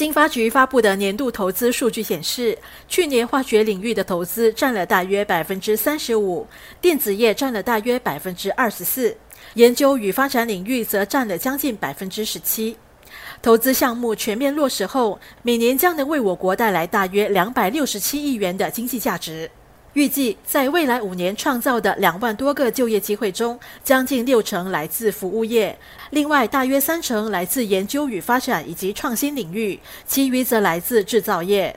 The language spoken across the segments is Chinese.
经发局发布的年度投资数据显示，去年化学领域的投资占了大约百分之三十五，电子业占了大约百分之二十四。研究与发展领域则占了将近百分之十七，投资项目全面落实后，每年将能为我国带来大约两百六十七亿元的经济价值。预计在未来五年创造的两万多个就业机会中，将近六成来自服务业，另外大约三成来自研究与发展以及创新领域，其余则来自制造业。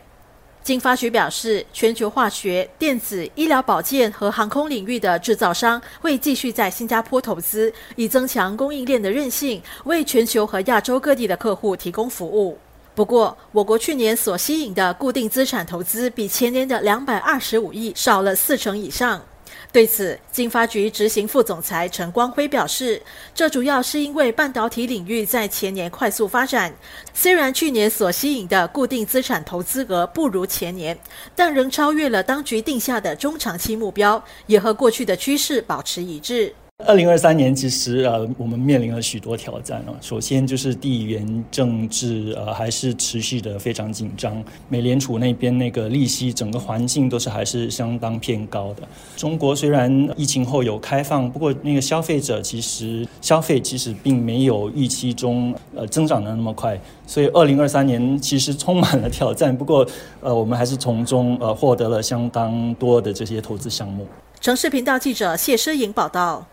经发局表示，全球化学、电子、医疗保健和航空领域的制造商会继续在新加坡投资，以增强供应链的韧性，为全球和亚洲各地的客户提供服务。不过，我国去年所吸引的固定资产投资比前年的两百二十五亿少了四成以上。对此，经发局执行副总裁陈光辉表示，这主要是因为半导体领域在前年快速发展，虽然去年所吸引的固定资产投资额不如前年，但仍超越了当局定下的中长期目标，也和过去的趋势保持一致。二零二三年其实呃，我们面临了许多挑战啊。首先就是地缘政治呃，还是持续的非常紧张。美联储那边那个利息整个环境都是还是相当偏高的。中国虽然疫情后有开放，不过那个消费者其实消费其实并没有预期中呃增长的那么快。所以二零二三年其实充满了挑战。不过呃，我们还是从中呃获得了相当多的这些投资项目。城市频道记者谢诗颖报道。